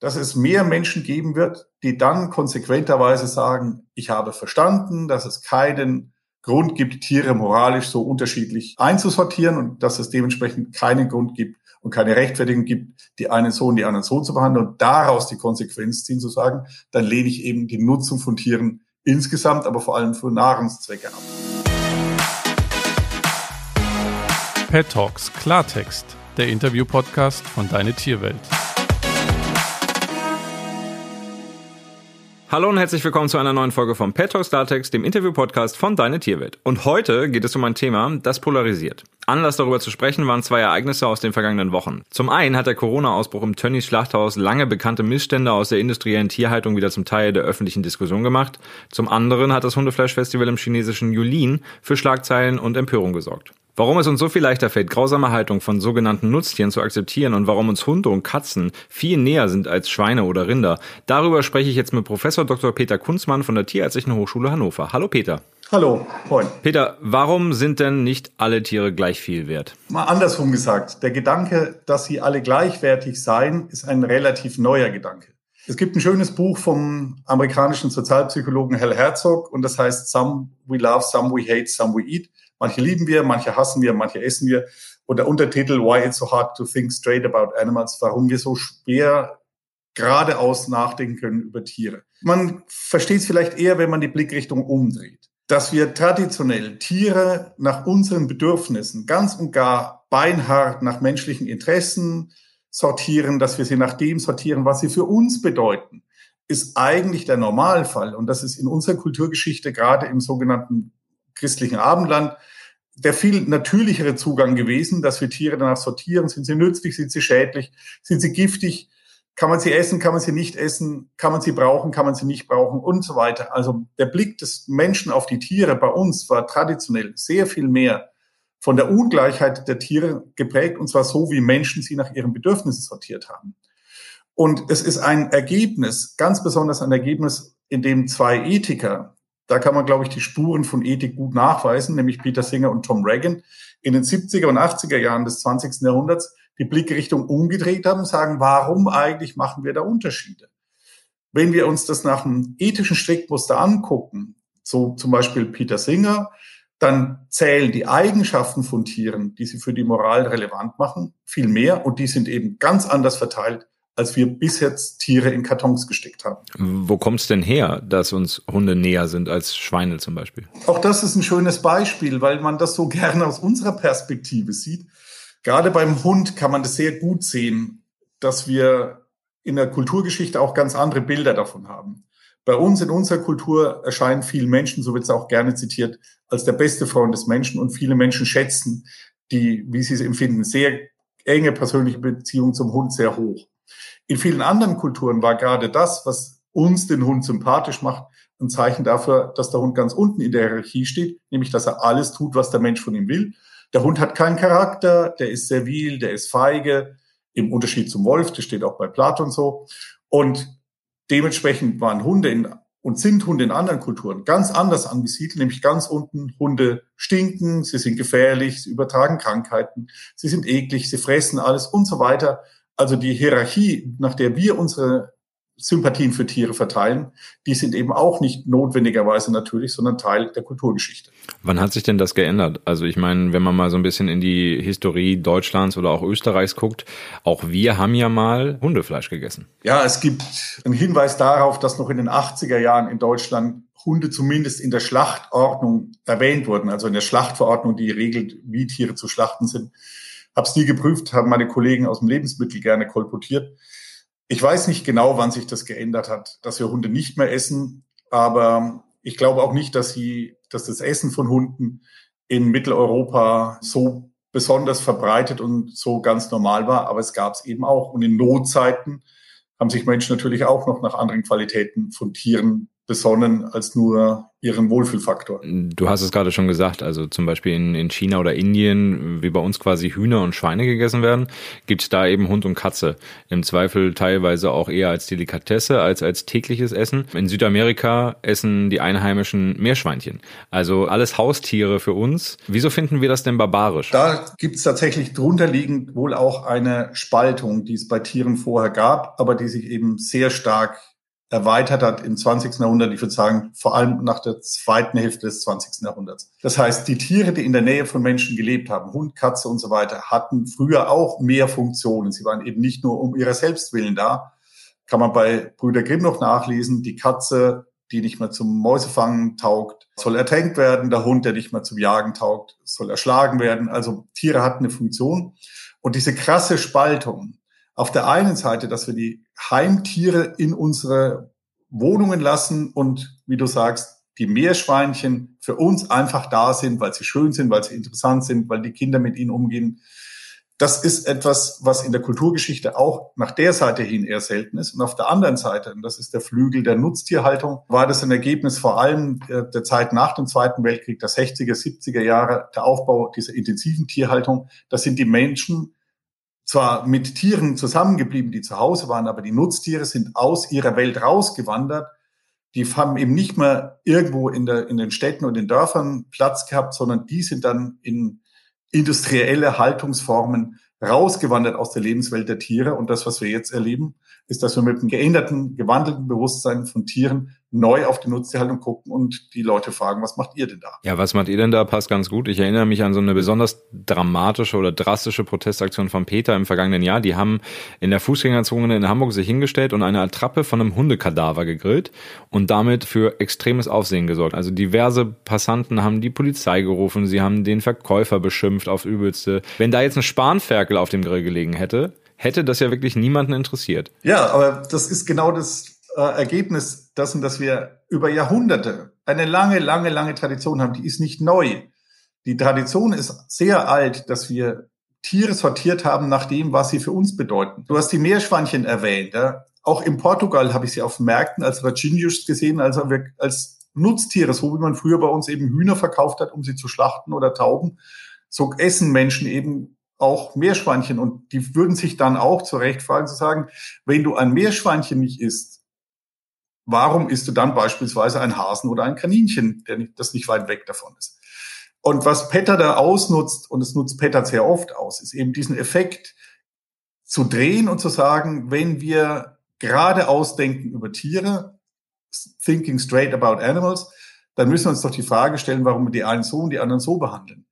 dass es mehr Menschen geben wird, die dann konsequenterweise sagen, ich habe verstanden, dass es keinen Grund gibt, Tiere moralisch so unterschiedlich einzusortieren und dass es dementsprechend keinen Grund gibt und keine Rechtfertigung gibt, die einen so und die anderen so zu behandeln und daraus die Konsequenz ziehen zu sagen, dann lehne ich eben die Nutzung von Tieren insgesamt, aber vor allem für Nahrungszwecke ab. Pet Talks Klartext, der Interview-Podcast von Deine Tierwelt. Hallo und herzlich willkommen zu einer neuen Folge vom Pet Talk Startext, dem Interview-Podcast von Deine Tierwelt. Und heute geht es um ein Thema, das polarisiert. Anlass darüber zu sprechen waren zwei Ereignisse aus den vergangenen Wochen. Zum einen hat der Corona-Ausbruch im Tönnies Schlachthaus lange bekannte Missstände aus der industriellen Tierhaltung wieder zum Teil der öffentlichen Diskussion gemacht. Zum anderen hat das Hundefleischfestival im chinesischen Yulin für Schlagzeilen und Empörung gesorgt. Warum es uns so viel leichter fällt, grausame Haltung von sogenannten Nutztieren zu akzeptieren und warum uns Hunde und Katzen viel näher sind als Schweine oder Rinder, darüber spreche ich jetzt mit Professor Dr. Peter Kunzmann von der Tierärztlichen Hochschule Hannover. Hallo Peter. Hallo, moin. Peter, warum sind denn nicht alle Tiere gleich viel wert? Mal andersrum gesagt, der Gedanke, dass sie alle gleichwertig seien, ist ein relativ neuer Gedanke. Es gibt ein schönes Buch vom amerikanischen Sozialpsychologen Hal Herzog und das heißt Some we love, some we hate, some we eat. Manche lieben wir, manche hassen wir, manche essen wir. Und der Untertitel Why it's so hard to think straight about animals, warum wir so schwer geradeaus nachdenken können über Tiere. Man versteht es vielleicht eher, wenn man die Blickrichtung umdreht. Dass wir traditionell Tiere nach unseren Bedürfnissen ganz und gar beinhart nach menschlichen Interessen sortieren, dass wir sie nach dem sortieren, was sie für uns bedeuten, ist eigentlich der Normalfall. Und das ist in unserer Kulturgeschichte, gerade im sogenannten christlichen Abendland der viel natürlichere Zugang gewesen, dass wir Tiere danach sortieren. Sind sie nützlich? Sind sie schädlich? Sind sie giftig? Kann man sie essen? Kann man sie nicht essen? Kann man sie brauchen? Kann man sie nicht brauchen? Und so weiter. Also der Blick des Menschen auf die Tiere bei uns war traditionell sehr viel mehr von der Ungleichheit der Tiere geprägt. Und zwar so, wie Menschen sie nach ihren Bedürfnissen sortiert haben. Und es ist ein Ergebnis, ganz besonders ein Ergebnis, in dem zwei Ethiker, da kann man, glaube ich, die Spuren von Ethik gut nachweisen, nämlich Peter Singer und Tom Reagan in den 70er und 80er Jahren des 20. Jahrhunderts die Blickrichtung umgedreht haben, sagen, warum eigentlich machen wir da Unterschiede? Wenn wir uns das nach einem ethischen Strickmuster angucken, so zum Beispiel Peter Singer, dann zählen die Eigenschaften von Tieren, die sie für die Moral relevant machen, viel mehr und die sind eben ganz anders verteilt als wir bis jetzt Tiere in Kartons gesteckt haben. Wo kommt es denn her, dass uns Hunde näher sind als Schweine zum Beispiel? Auch das ist ein schönes Beispiel, weil man das so gerne aus unserer Perspektive sieht. Gerade beim Hund kann man das sehr gut sehen, dass wir in der Kulturgeschichte auch ganz andere Bilder davon haben. Bei uns in unserer Kultur erscheinen viele Menschen, so wird es auch gerne zitiert, als der beste Freund des Menschen und viele Menschen schätzen die, wie sie es empfinden, sehr enge persönliche Beziehung zum Hund sehr hoch. In vielen anderen Kulturen war gerade das, was uns den Hund sympathisch macht, ein Zeichen dafür, dass der Hund ganz unten in der Hierarchie steht, nämlich dass er alles tut, was der Mensch von ihm will. Der Hund hat keinen Charakter, der ist servil, der ist feige, im Unterschied zum Wolf, das steht auch bei Platon so. Und dementsprechend waren Hunde in, und sind Hunde in anderen Kulturen ganz anders angesiedelt, nämlich ganz unten. Hunde stinken, sie sind gefährlich, sie übertragen Krankheiten, sie sind eklig, sie fressen alles und so weiter. Also die Hierarchie, nach der wir unsere Sympathien für Tiere verteilen, die sind eben auch nicht notwendigerweise natürlich, sondern Teil der Kulturgeschichte. Wann hat sich denn das geändert? Also ich meine, wenn man mal so ein bisschen in die Historie Deutschlands oder auch Österreichs guckt, auch wir haben ja mal Hundefleisch gegessen. Ja, es gibt einen Hinweis darauf, dass noch in den 80er Jahren in Deutschland Hunde zumindest in der Schlachtordnung erwähnt wurden, also in der Schlachtverordnung, die regelt, wie Tiere zu schlachten sind. Habe es nie geprüft, haben meine Kollegen aus dem Lebensmittel gerne kolportiert. Ich weiß nicht genau, wann sich das geändert hat, dass wir Hunde nicht mehr essen, aber ich glaube auch nicht, dass sie, dass das Essen von Hunden in Mitteleuropa so besonders verbreitet und so ganz normal war, aber es gab es eben auch. Und in Notzeiten haben sich Menschen natürlich auch noch nach anderen Qualitäten von Tieren besonnen als nur ihren Wohlfühlfaktor. Du hast es gerade schon gesagt, also zum Beispiel in, in China oder Indien, wie bei uns quasi Hühner und Schweine gegessen werden, gibt es da eben Hund und Katze. Im Zweifel teilweise auch eher als Delikatesse als als tägliches Essen. In Südamerika essen die Einheimischen Meerschweinchen. Also alles Haustiere für uns. Wieso finden wir das denn barbarisch? Da gibt es tatsächlich drunter liegend wohl auch eine Spaltung, die es bei Tieren vorher gab, aber die sich eben sehr stark erweitert hat im 20. Jahrhundert, ich würde sagen, vor allem nach der zweiten Hälfte des 20. Jahrhunderts. Das heißt, die Tiere, die in der Nähe von Menschen gelebt haben, Hund, Katze und so weiter, hatten früher auch mehr Funktionen. Sie waren eben nicht nur um ihrer Selbstwillen da. Kann man bei Brüder Grimm noch nachlesen. Die Katze, die nicht mehr zum Mäusefangen taugt, soll ertränkt werden. Der Hund, der nicht mehr zum Jagen taugt, soll erschlagen werden. Also Tiere hatten eine Funktion. Und diese krasse Spaltung, auf der einen Seite, dass wir die Heimtiere in unsere Wohnungen lassen und, wie du sagst, die Meerschweinchen für uns einfach da sind, weil sie schön sind, weil sie interessant sind, weil die Kinder mit ihnen umgehen. Das ist etwas, was in der Kulturgeschichte auch nach der Seite hin eher selten ist. Und auf der anderen Seite, und das ist der Flügel der Nutztierhaltung, war das ein Ergebnis vor allem der Zeit nach dem Zweiten Weltkrieg, der 60er, 70er Jahre, der Aufbau dieser intensiven Tierhaltung. Das sind die Menschen zwar mit Tieren zusammengeblieben, die zu Hause waren, aber die Nutztiere sind aus ihrer Welt rausgewandert. Die haben eben nicht mehr irgendwo in, der, in den Städten und den Dörfern Platz gehabt, sondern die sind dann in industrielle Haltungsformen rausgewandert aus der Lebenswelt der Tiere. Und das, was wir jetzt erleben, ist, dass wir mit einem geänderten, gewandelten Bewusstsein von Tieren neu auf die Nutztierhaltung gucken und die Leute fragen, was macht ihr denn da? Ja, was macht ihr denn da? Passt ganz gut. Ich erinnere mich an so eine besonders dramatische oder drastische Protestaktion von Peter im vergangenen Jahr. Die haben in der Fußgängerzone in Hamburg sich hingestellt und eine Attrappe von einem Hundekadaver gegrillt und damit für extremes Aufsehen gesorgt. Also diverse Passanten haben die Polizei gerufen, sie haben den Verkäufer beschimpft aufs Übelste. Wenn da jetzt ein Spanferkel auf dem Grill gelegen hätte, hätte das ja wirklich niemanden interessiert. Ja, aber das ist genau das äh, Ergebnis dessen, dass wir über Jahrhunderte eine lange, lange, lange Tradition haben. Die ist nicht neu. Die Tradition ist sehr alt, dass wir Tiere sortiert haben nach dem, was sie für uns bedeuten. Du hast die Meerschweinchen erwähnt. Ja? Auch in Portugal habe ich sie auf Märkten als Rajinjus gesehen, also als Nutztiere, so wie man früher bei uns eben Hühner verkauft hat, um sie zu schlachten oder Tauben. So essen Menschen eben auch Meerschweinchen und die würden sich dann auch zurecht fragen zu sagen, wenn du ein Meerschweinchen nicht isst, warum isst du dann beispielsweise ein Hasen oder ein Kaninchen, der nicht, das nicht weit weg davon ist? Und was Petter da ausnutzt, und es nutzt Petter sehr oft aus, ist eben diesen Effekt zu drehen und zu sagen, wenn wir gerade ausdenken über Tiere, thinking straight about animals, dann müssen wir uns doch die Frage stellen, warum wir die einen so und die anderen so behandeln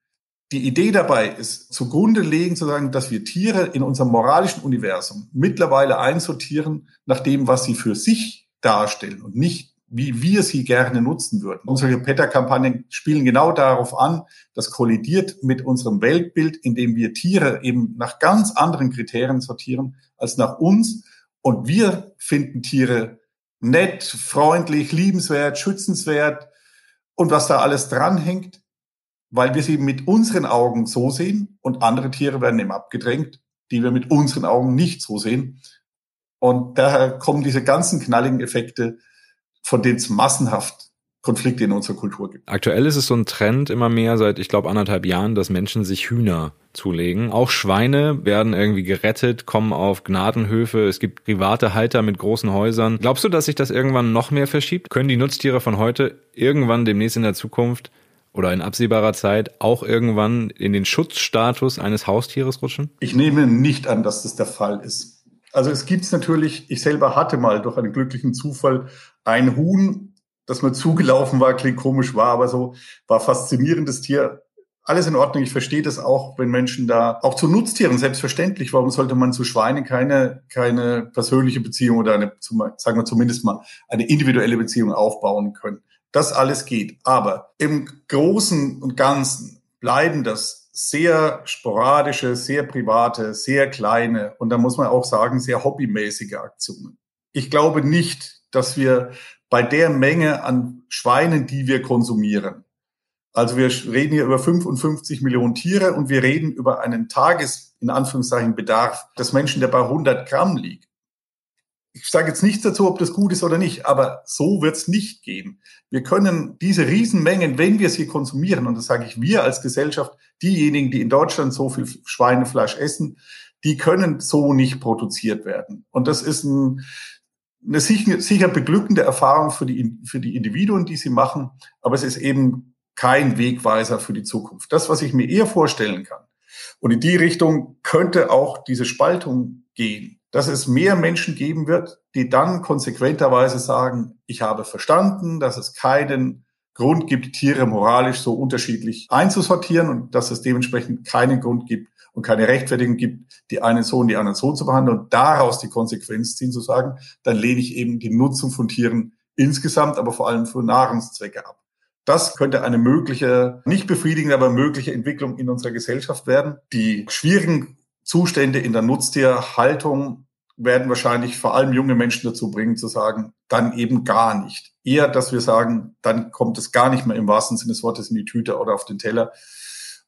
die Idee dabei ist, zugrunde legen zu sagen, dass wir Tiere in unserem moralischen Universum mittlerweile einsortieren nach dem, was sie für sich darstellen und nicht wie wir sie gerne nutzen würden. Unsere PETA-Kampagnen spielen genau darauf an, das kollidiert mit unserem Weltbild, indem wir Tiere eben nach ganz anderen Kriterien sortieren als nach uns. Und wir finden Tiere nett, freundlich, liebenswert, schützenswert und was da alles dranhängt, weil wir sie mit unseren Augen so sehen und andere Tiere werden eben abgedrängt, die wir mit unseren Augen nicht so sehen. Und daher kommen diese ganzen knalligen Effekte, von denen es massenhaft Konflikte in unserer Kultur gibt. Aktuell ist es so ein Trend immer mehr seit, ich glaube, anderthalb Jahren, dass Menschen sich Hühner zulegen. Auch Schweine werden irgendwie gerettet, kommen auf Gnadenhöfe. Es gibt private Halter mit großen Häusern. Glaubst du, dass sich das irgendwann noch mehr verschiebt? Können die Nutztiere von heute irgendwann demnächst in der Zukunft oder in absehbarer Zeit auch irgendwann in den Schutzstatus eines Haustieres rutschen? Ich nehme nicht an, dass das der Fall ist. Also es gibt es natürlich, ich selber hatte mal durch einen glücklichen Zufall ein Huhn, das mir zugelaufen war, klingt komisch, war aber so, war faszinierendes Tier. Alles in Ordnung. Ich verstehe das auch, wenn Menschen da, auch zu Nutztieren, selbstverständlich. Warum sollte man zu Schweinen keine, keine persönliche Beziehung oder eine, sagen wir zumindest mal, eine individuelle Beziehung aufbauen können? Das alles geht. Aber im Großen und Ganzen bleiben das sehr sporadische, sehr private, sehr kleine und da muss man auch sagen, sehr hobbymäßige Aktionen. Ich glaube nicht, dass wir bei der Menge an Schweinen, die wir konsumieren, also wir reden hier über 55 Millionen Tiere und wir reden über einen Tages, in Anführungszeichen, Bedarf des Menschen, der bei 100 Gramm liegt ich sage jetzt nichts dazu, ob das gut ist oder nicht, aber so wird es nicht gehen. Wir können diese Riesenmengen, wenn wir sie konsumieren, und das sage ich wir als Gesellschaft, diejenigen, die in Deutschland so viel Schweinefleisch essen, die können so nicht produziert werden. Und das ist ein, eine sicher, sicher beglückende Erfahrung für die, für die Individuen, die sie machen, aber es ist eben kein Wegweiser für die Zukunft. Das, was ich mir eher vorstellen kann, und in die Richtung könnte auch diese Spaltung gehen, dass es mehr Menschen geben wird, die dann konsequenterweise sagen, ich habe verstanden, dass es keinen Grund gibt, Tiere moralisch so unterschiedlich einzusortieren und dass es dementsprechend keinen Grund gibt und keine Rechtfertigung gibt, die einen so und die anderen so zu behandeln und daraus die Konsequenz ziehen zu sagen, dann lehne ich eben die Nutzung von Tieren insgesamt, aber vor allem für Nahrungszwecke ab. Das könnte eine mögliche, nicht befriedigende, aber mögliche Entwicklung in unserer Gesellschaft werden. Die schwierigen Zustände in der Nutztierhaltung werden wahrscheinlich vor allem junge Menschen dazu bringen, zu sagen, dann eben gar nicht. Eher, dass wir sagen, dann kommt es gar nicht mehr im wahrsten Sinne des Wortes in die Tüte oder auf den Teller.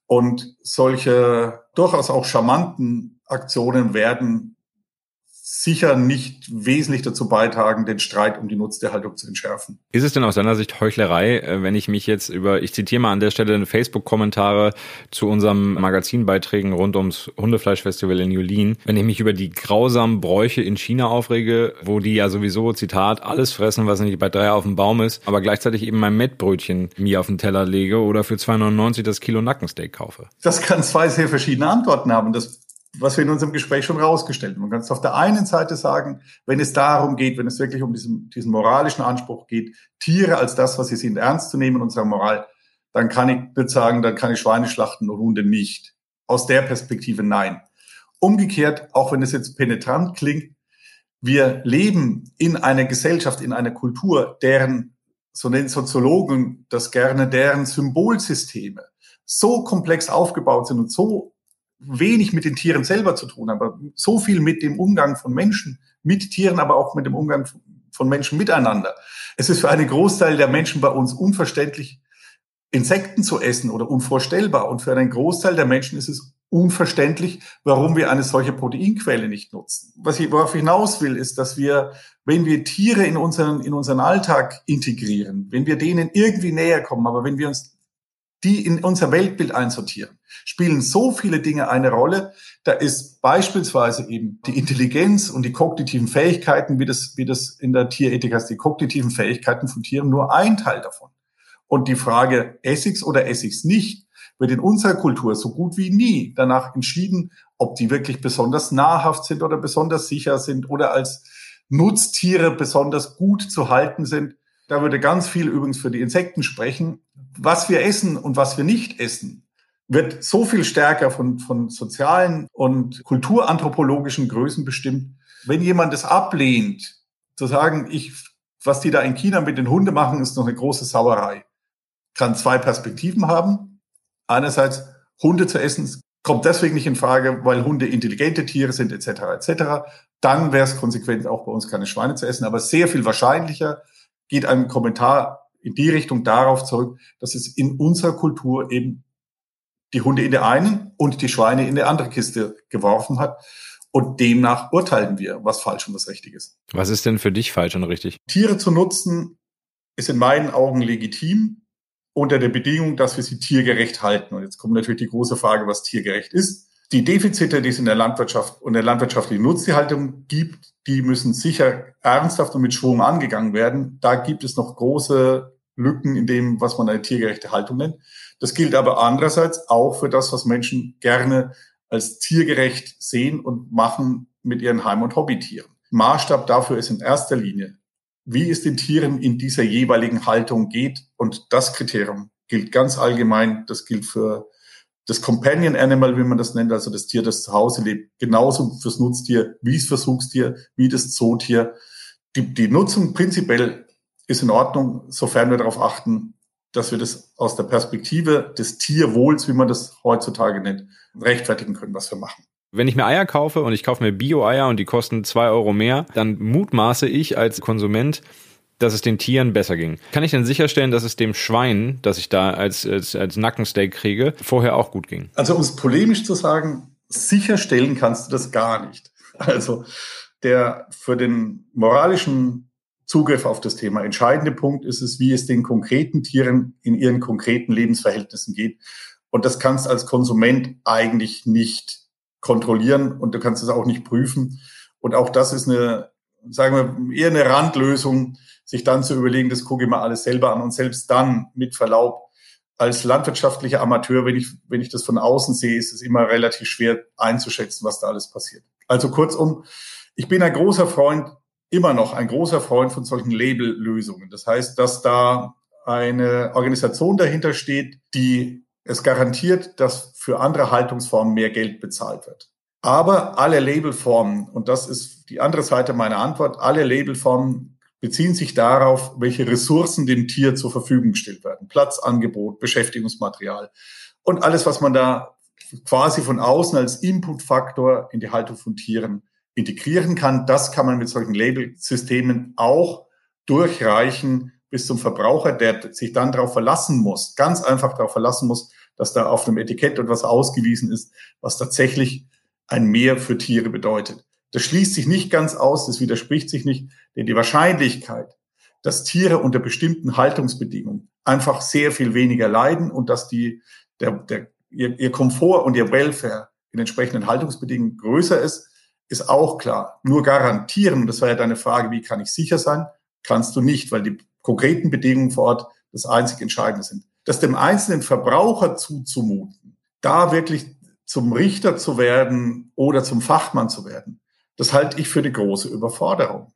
Und solche durchaus auch charmanten Aktionen werden sicher nicht wesentlich dazu beitragen, den Streit um die Nutztierhaltung zu entschärfen. Ist es denn aus deiner Sicht Heuchlerei, äh, wenn ich mich jetzt über, ich zitiere mal an der Stelle Facebook-Kommentare zu unserem Magazinbeiträgen rund ums Hundefleischfestival in Julien, wenn ich mich über die grausamen Bräuche in China aufrege, wo die ja sowieso, Zitat, alles fressen, was nicht bei drei auf dem Baum ist, aber gleichzeitig eben mein Mettbrötchen mir auf den Teller lege oder für 2,99 das Kilo Nackensteak kaufe? Das kann zwei sehr verschiedene Antworten haben. Das was wir in unserem Gespräch schon rausgestellt haben. Man kann es auf der einen Seite sagen, wenn es darum geht, wenn es wirklich um diesen, diesen moralischen Anspruch geht, Tiere als das, was sie sind, ernst zu nehmen, unserer Moral, dann kann ich nicht sagen, dann kann ich Schweine schlachten und Hunde nicht. Aus der Perspektive nein. Umgekehrt, auch wenn es jetzt penetrant klingt, wir leben in einer Gesellschaft, in einer Kultur, deren, so nennen Soziologen das gerne, deren Symbolsysteme so komplex aufgebaut sind und so wenig mit den Tieren selber zu tun, aber so viel mit dem Umgang von Menschen mit Tieren, aber auch mit dem Umgang von Menschen miteinander. Es ist für einen Großteil der Menschen bei uns unverständlich, Insekten zu essen oder unvorstellbar. Und für einen Großteil der Menschen ist es unverständlich, warum wir eine solche Proteinquelle nicht nutzen. Was ich, worauf hinaus will, ist, dass wir, wenn wir Tiere in unseren, in unseren Alltag integrieren, wenn wir denen irgendwie näher kommen, aber wenn wir uns die in unser Weltbild einsortieren, spielen so viele Dinge eine Rolle. Da ist beispielsweise eben die Intelligenz und die kognitiven Fähigkeiten, wie das, wie das in der Tierethik heißt, die kognitiven Fähigkeiten von Tieren nur ein Teil davon. Und die Frage, Essig's oder Essig's nicht, wird in unserer Kultur so gut wie nie danach entschieden, ob die wirklich besonders nahrhaft sind oder besonders sicher sind oder als Nutztiere besonders gut zu halten sind. Da würde ganz viel übrigens für die Insekten sprechen. Was wir essen und was wir nicht essen, wird so viel stärker von, von sozialen und kulturanthropologischen Größen bestimmt. Wenn jemand es ablehnt, zu sagen, ich, was die da in China mit den Hunden machen, ist noch eine große Sauerei, kann zwei Perspektiven haben. Einerseits, Hunde zu essen kommt deswegen nicht in Frage, weil Hunde intelligente Tiere sind, etc., etc. Dann wäre es konsequent auch bei uns keine Schweine zu essen, aber sehr viel wahrscheinlicher geht ein Kommentar in die Richtung darauf zurück, dass es in unserer Kultur eben die Hunde in der einen und die Schweine in der andere Kiste geworfen hat. Und demnach urteilen wir, was falsch und was richtig ist. Was ist denn für dich falsch und richtig? Tiere zu nutzen ist in meinen Augen legitim unter der Bedingung, dass wir sie tiergerecht halten. Und jetzt kommt natürlich die große Frage, was tiergerecht ist. Die Defizite, die es in der Landwirtschaft und der landwirtschaftlichen Nutztierhaltung gibt, die müssen sicher ernsthaft und mit Schwung angegangen werden. Da gibt es noch große Lücken in dem, was man eine tiergerechte Haltung nennt. Das gilt aber andererseits auch für das, was Menschen gerne als tiergerecht sehen und machen mit ihren Heim- und Hobbytieren. Maßstab dafür ist in erster Linie, wie es den Tieren in dieser jeweiligen Haltung geht. Und das Kriterium gilt ganz allgemein. Das gilt für das Companion Animal, wie man das nennt, also das Tier, das zu Hause lebt, genauso fürs Nutztier, wie es Versuchstier, wie das Zootier. Die, die Nutzung prinzipiell ist in Ordnung, sofern wir darauf achten, dass wir das aus der Perspektive des Tierwohls, wie man das heutzutage nennt, rechtfertigen können, was wir machen. Wenn ich mir Eier kaufe und ich kaufe mir Bio-Eier und die kosten zwei Euro mehr, dann mutmaße ich als Konsument, dass es den Tieren besser ging. Kann ich denn sicherstellen, dass es dem Schwein, das ich da als, als, als Nackensteak kriege, vorher auch gut ging? Also um es polemisch zu sagen, sicherstellen kannst du das gar nicht. Also der für den moralischen Zugriff auf das Thema entscheidende Punkt ist es, wie es den konkreten Tieren in ihren konkreten Lebensverhältnissen geht. Und das kannst du als Konsument eigentlich nicht kontrollieren und du kannst es auch nicht prüfen. Und auch das ist eine, sagen wir, eher eine Randlösung, sich dann zu überlegen, das gucke ich mal alles selber an und selbst dann mit Verlaub als landwirtschaftlicher Amateur, wenn ich, wenn ich das von außen sehe, ist es immer relativ schwer einzuschätzen, was da alles passiert. Also kurzum, ich bin ein großer Freund, immer noch ein großer Freund von solchen Label-Lösungen. Das heißt, dass da eine Organisation dahinter steht, die es garantiert, dass für andere Haltungsformen mehr Geld bezahlt wird. Aber alle Labelformen, und das ist die andere Seite meiner Antwort, alle Labelformen beziehen sich darauf, welche Ressourcen dem Tier zur Verfügung gestellt werden. Platzangebot, Beschäftigungsmaterial und alles, was man da quasi von außen als Inputfaktor in die Haltung von Tieren integrieren kann. Das kann man mit solchen Labelsystemen auch durchreichen bis zum Verbraucher, der sich dann darauf verlassen muss, ganz einfach darauf verlassen muss, dass da auf einem Etikett etwas ausgewiesen ist, was tatsächlich ein Mehr für Tiere bedeutet. Das schließt sich nicht ganz aus, das widerspricht sich nicht, denn die Wahrscheinlichkeit, dass Tiere unter bestimmten Haltungsbedingungen einfach sehr viel weniger leiden und dass die, der, der, ihr, ihr Komfort und ihr Welfare in entsprechenden Haltungsbedingungen größer ist, ist auch klar. Nur garantieren, das war ja deine Frage, wie kann ich sicher sein, kannst du nicht, weil die konkreten Bedingungen vor Ort das einzig Entscheidende sind. Das dem einzelnen Verbraucher zuzumuten, da wirklich zum Richter zu werden oder zum Fachmann zu werden, das halte ich für eine große Überforderung.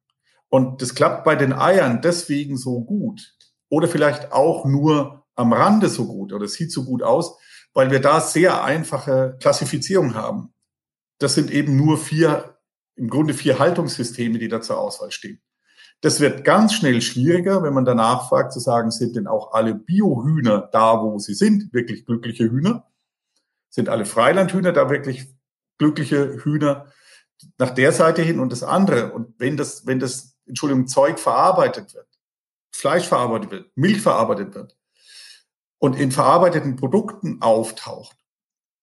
Und das klappt bei den Eiern deswegen so gut oder vielleicht auch nur am Rande so gut oder sieht so gut aus, weil wir da sehr einfache Klassifizierung haben. Das sind eben nur vier, im Grunde vier Haltungssysteme, die da zur Auswahl stehen. Das wird ganz schnell schwieriger, wenn man danach fragt, zu sagen, sind denn auch alle Biohühner da, wo sie sind, wirklich glückliche Hühner? Sind alle Freilandhühner da wirklich glückliche Hühner? nach der Seite hin und das andere. Und wenn das, wenn das, Entschuldigung, Zeug verarbeitet wird, Fleisch verarbeitet wird, Milch verarbeitet wird und in verarbeiteten Produkten auftaucht,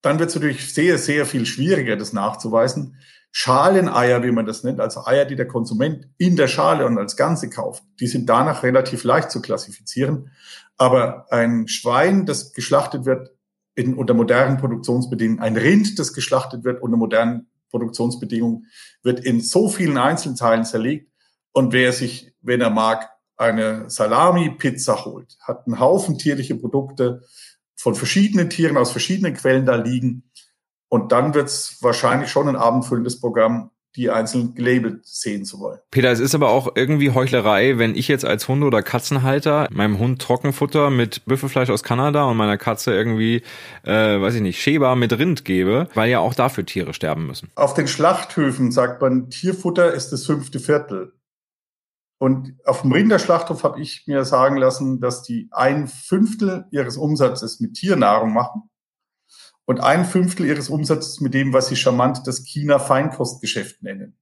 dann wird es natürlich sehr, sehr viel schwieriger, das nachzuweisen. Schaleneier, wie man das nennt, also Eier, die der Konsument in der Schale und als Ganze kauft, die sind danach relativ leicht zu klassifizieren. Aber ein Schwein, das geschlachtet wird in, unter modernen Produktionsbedingungen, ein Rind, das geschlachtet wird unter modernen Produktionsbedingungen, wird in so vielen Einzelteilen zerlegt. Und wer sich, wenn er mag, eine Salami-Pizza holt, hat einen Haufen tierliche Produkte von verschiedenen Tieren aus verschiedenen Quellen da liegen. Und dann wird es wahrscheinlich schon ein abendfüllendes Programm, die einzeln gelabelt sehen zu wollen. Peter, es ist aber auch irgendwie Heuchlerei, wenn ich jetzt als Hunde- oder Katzenhalter meinem Hund Trockenfutter mit Büffelfleisch aus Kanada und meiner Katze irgendwie, äh, weiß ich nicht, Schäber mit Rind gebe, weil ja auch dafür Tiere sterben müssen. Auf den Schlachthöfen sagt man, Tierfutter ist das fünfte Viertel. Und auf dem Rinderschlachthof habe ich mir sagen lassen, dass die ein Fünftel ihres Umsatzes mit Tiernahrung machen und ein Fünftel ihres Umsatzes mit dem, was sie charmant das China-Feinkostgeschäft nennen.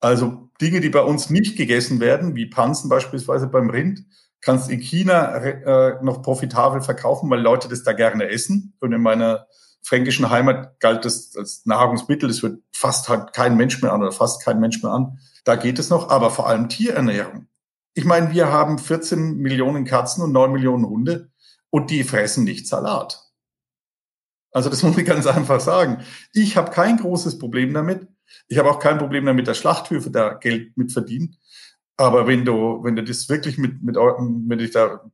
Also Dinge, die bei uns nicht gegessen werden, wie Pansen beispielsweise beim Rind, kannst in China äh, noch profitabel verkaufen, weil Leute das da gerne essen. Und in meiner fränkischen Heimat galt das als Nahrungsmittel. Das wird fast halt kein Mensch mehr an oder fast kein Mensch mehr an. Da geht es noch, aber vor allem Tierernährung. Ich meine, wir haben 14 Millionen Katzen und 9 Millionen Hunde und die fressen nicht Salat. Also das muss ich ganz einfach sagen. Ich habe kein großes Problem damit. Ich habe auch kein Problem damit, dass Schlachthöfe da Geld mit verdienen. Aber wenn du, wenn du das wirklich mit, mit, wenn ich da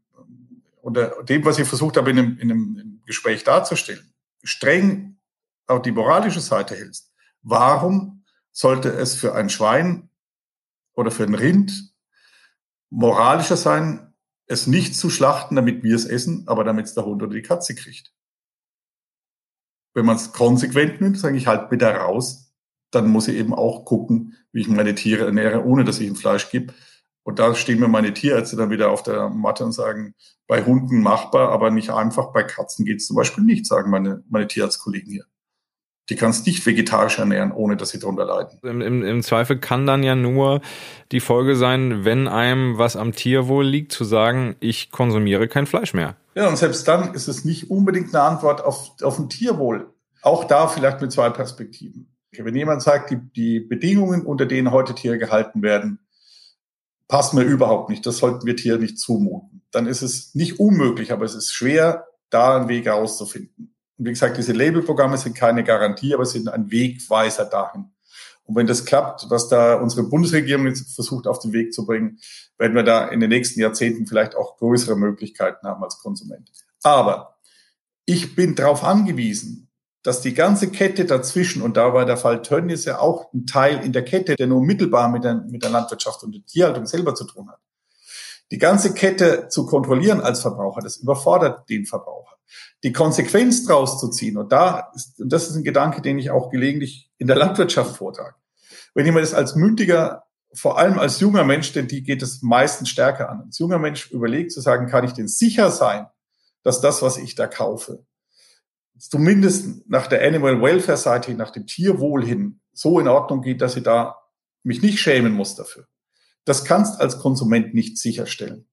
unter dem, was ich versucht habe, in einem, in einem Gespräch darzustellen, streng auch die moralische Seite hältst, warum sollte es für ein Schwein oder für ein Rind moralischer sein, es nicht zu schlachten, damit wir es essen, aber damit es der Hund oder die Katze kriegt? Wenn man es konsequent nimmt, sage ich halt bitte raus, dann muss ich eben auch gucken, wie ich meine Tiere ernähre, ohne dass ich ihnen Fleisch gebe. Und da stehen mir meine Tierärzte dann wieder auf der Matte und sagen, bei Hunden machbar, aber nicht einfach. Bei Katzen geht es zum Beispiel nicht, sagen meine, meine Tierarztkollegen hier. Die kannst nicht vegetarisch ernähren, ohne dass sie darunter leiden. Im, im, Im Zweifel kann dann ja nur die Folge sein, wenn einem was am Tierwohl liegt, zu sagen, ich konsumiere kein Fleisch mehr. Ja, und selbst dann ist es nicht unbedingt eine Antwort auf, auf ein Tierwohl. Auch da vielleicht mit zwei Perspektiven. Wenn jemand sagt, die, die Bedingungen, unter denen heute Tiere gehalten werden, passen mir überhaupt nicht, das sollten wir Tiere nicht zumuten, dann ist es nicht unmöglich, aber es ist schwer, da einen Weg rauszufinden. Und wie gesagt, diese Labelprogramme sind keine Garantie, aber sind ein Wegweiser dahin. Und wenn das klappt, was da unsere Bundesregierung jetzt versucht auf den Weg zu bringen, werden wir da in den nächsten Jahrzehnten vielleicht auch größere Möglichkeiten haben als Konsument. Aber ich bin darauf angewiesen, dass die ganze Kette dazwischen, und da war der Fall Tönnies ja auch ein Teil in der Kette, der nur mittelbar mit der, mit der Landwirtschaft und der Tierhaltung selber zu tun hat. Die ganze Kette zu kontrollieren als Verbraucher, das überfordert den Verbraucher. Die Konsequenz daraus zu ziehen, und da ist, und das ist ein Gedanke, den ich auch gelegentlich in der Landwirtschaft vortrage. Wenn mir das als mündiger, vor allem als junger Mensch, denn die geht es meistens stärker an, als junger Mensch überlegt zu sagen, kann ich denn sicher sein, dass das, was ich da kaufe, zumindest nach der Animal Welfare Seite, nach dem Tierwohl hin, so in Ordnung geht, dass ich da mich nicht schämen muss dafür. Das kannst als Konsument nicht sicherstellen.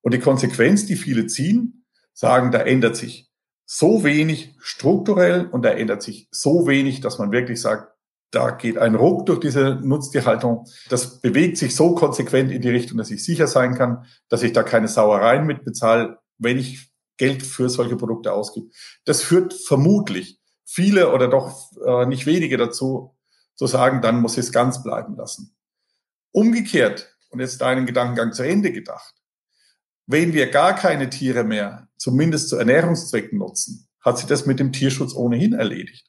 Und die Konsequenz, die viele ziehen, sagen, da ändert sich so wenig strukturell und da ändert sich so wenig, dass man wirklich sagt, da geht ein Ruck durch diese Nutztierhaltung. Das bewegt sich so konsequent in die Richtung, dass ich sicher sein kann, dass ich da keine Sauereien mit bezahle, wenn ich Geld für solche Produkte ausgibt. Das führt vermutlich viele oder doch äh, nicht wenige dazu, zu sagen, dann muss ich es ganz bleiben lassen. Umgekehrt, und jetzt deinen Gedankengang zu Ende gedacht, wenn wir gar keine Tiere mehr, zumindest zu Ernährungszwecken nutzen, hat sich das mit dem Tierschutz ohnehin erledigt.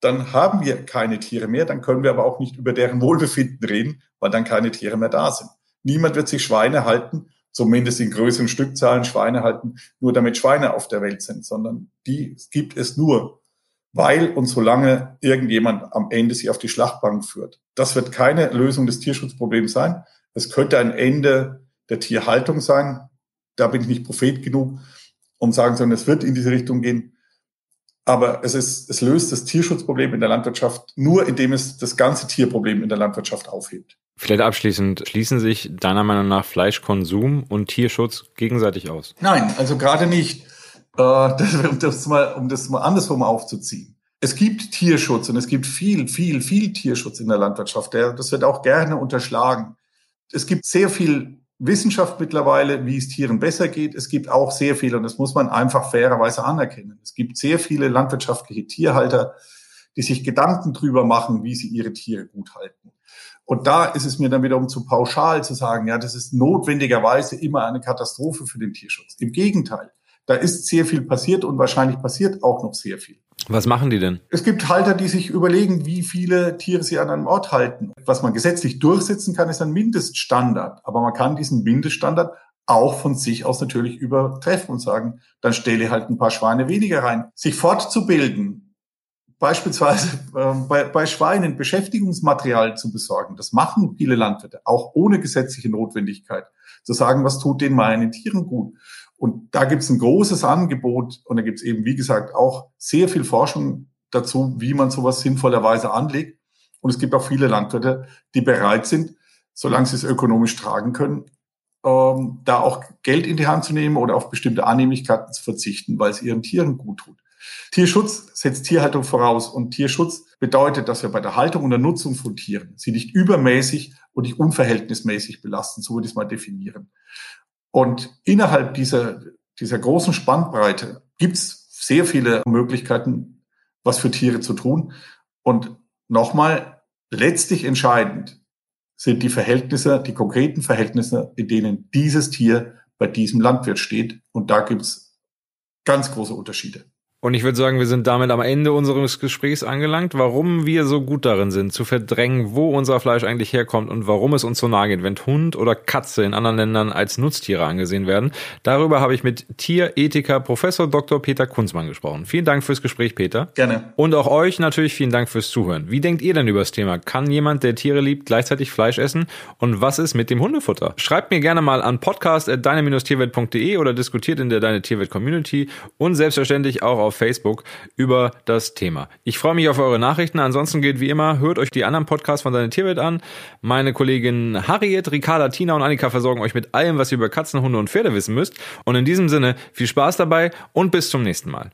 Dann haben wir keine Tiere mehr, dann können wir aber auch nicht über deren Wohlbefinden reden, weil dann keine Tiere mehr da sind. Niemand wird sich Schweine halten, zumindest in größeren Stückzahlen Schweine halten, nur damit Schweine auf der Welt sind, sondern die gibt es nur, weil und solange irgendjemand am Ende sie auf die Schlachtbank führt. Das wird keine Lösung des Tierschutzproblems sein. Es könnte ein Ende der Tierhaltung sein. Da bin ich nicht Prophet genug, um sagen zu können, es wird in diese Richtung gehen. Aber es ist, es löst das Tierschutzproblem in der Landwirtschaft nur, indem es das ganze Tierproblem in der Landwirtschaft aufhebt. Vielleicht abschließend, schließen sich deiner Meinung nach Fleischkonsum und Tierschutz gegenseitig aus? Nein, also gerade nicht. Äh, um, das mal, um das mal andersrum aufzuziehen. Es gibt Tierschutz und es gibt viel, viel, viel Tierschutz in der Landwirtschaft. Das wird auch gerne unterschlagen. Es gibt sehr viel Wissenschaft mittlerweile, wie es Tieren besser geht. Es gibt auch sehr viel, und das muss man einfach fairerweise anerkennen. Es gibt sehr viele landwirtschaftliche Tierhalter, die sich Gedanken drüber machen, wie sie ihre Tiere gut halten. Und da ist es mir dann wiederum zu pauschal zu sagen, ja, das ist notwendigerweise immer eine Katastrophe für den Tierschutz. Im Gegenteil, da ist sehr viel passiert und wahrscheinlich passiert auch noch sehr viel. Was machen die denn? Es gibt Halter, die sich überlegen, wie viele Tiere sie an einem Ort halten. Was man gesetzlich durchsetzen kann, ist ein Mindeststandard. Aber man kann diesen Mindeststandard auch von sich aus natürlich übertreffen und sagen, dann stelle halt ein paar Schweine weniger rein. Sich fortzubilden, beispielsweise äh, bei, bei Schweinen Beschäftigungsmaterial zu besorgen. Das machen viele Landwirte, auch ohne gesetzliche Notwendigkeit. Zu sagen, was tut den meinen Tieren gut. Und da gibt es ein großes Angebot und da gibt es eben, wie gesagt, auch sehr viel Forschung dazu, wie man sowas sinnvollerweise anlegt. Und es gibt auch viele Landwirte, die bereit sind, solange sie es ökonomisch tragen können, ähm, da auch Geld in die Hand zu nehmen oder auf bestimmte Annehmlichkeiten zu verzichten, weil es ihren Tieren gut tut. Tierschutz setzt Tierhaltung voraus und Tierschutz bedeutet, dass wir bei der Haltung und der Nutzung von Tieren sie nicht übermäßig und nicht unverhältnismäßig belasten, so würde ich es mal definieren. Und innerhalb dieser, dieser großen Spannbreite gibt es sehr viele Möglichkeiten, was für Tiere zu tun. Und nochmal, letztlich entscheidend sind die Verhältnisse, die konkreten Verhältnisse, in denen dieses Tier bei diesem Landwirt steht. Und da gibt es ganz große Unterschiede. Und ich würde sagen, wir sind damit am Ende unseres Gesprächs angelangt, warum wir so gut darin sind, zu verdrängen, wo unser Fleisch eigentlich herkommt und warum es uns so nahe geht, wenn Hund oder Katze in anderen Ländern als Nutztiere angesehen werden. Darüber habe ich mit Tierethiker Professor Dr. Peter Kunzmann gesprochen. Vielen Dank fürs Gespräch, Peter. Gerne. Und auch euch natürlich vielen Dank fürs Zuhören. Wie denkt ihr denn über das Thema? Kann jemand, der Tiere liebt, gleichzeitig Fleisch essen? Und was ist mit dem Hundefutter? Schreibt mir gerne mal an podcast.deine-tierwelt.de oder diskutiert in der Deine Tierwelt Community und selbstverständlich auch auf Facebook über das Thema. Ich freue mich auf eure Nachrichten. Ansonsten gilt wie immer, hört euch die anderen Podcasts von Deine Tierwelt an. Meine Kollegin Harriet, Ricarda, Tina und Annika versorgen euch mit allem, was ihr über Katzen, Hunde und Pferde wissen müsst. Und in diesem Sinne, viel Spaß dabei und bis zum nächsten Mal.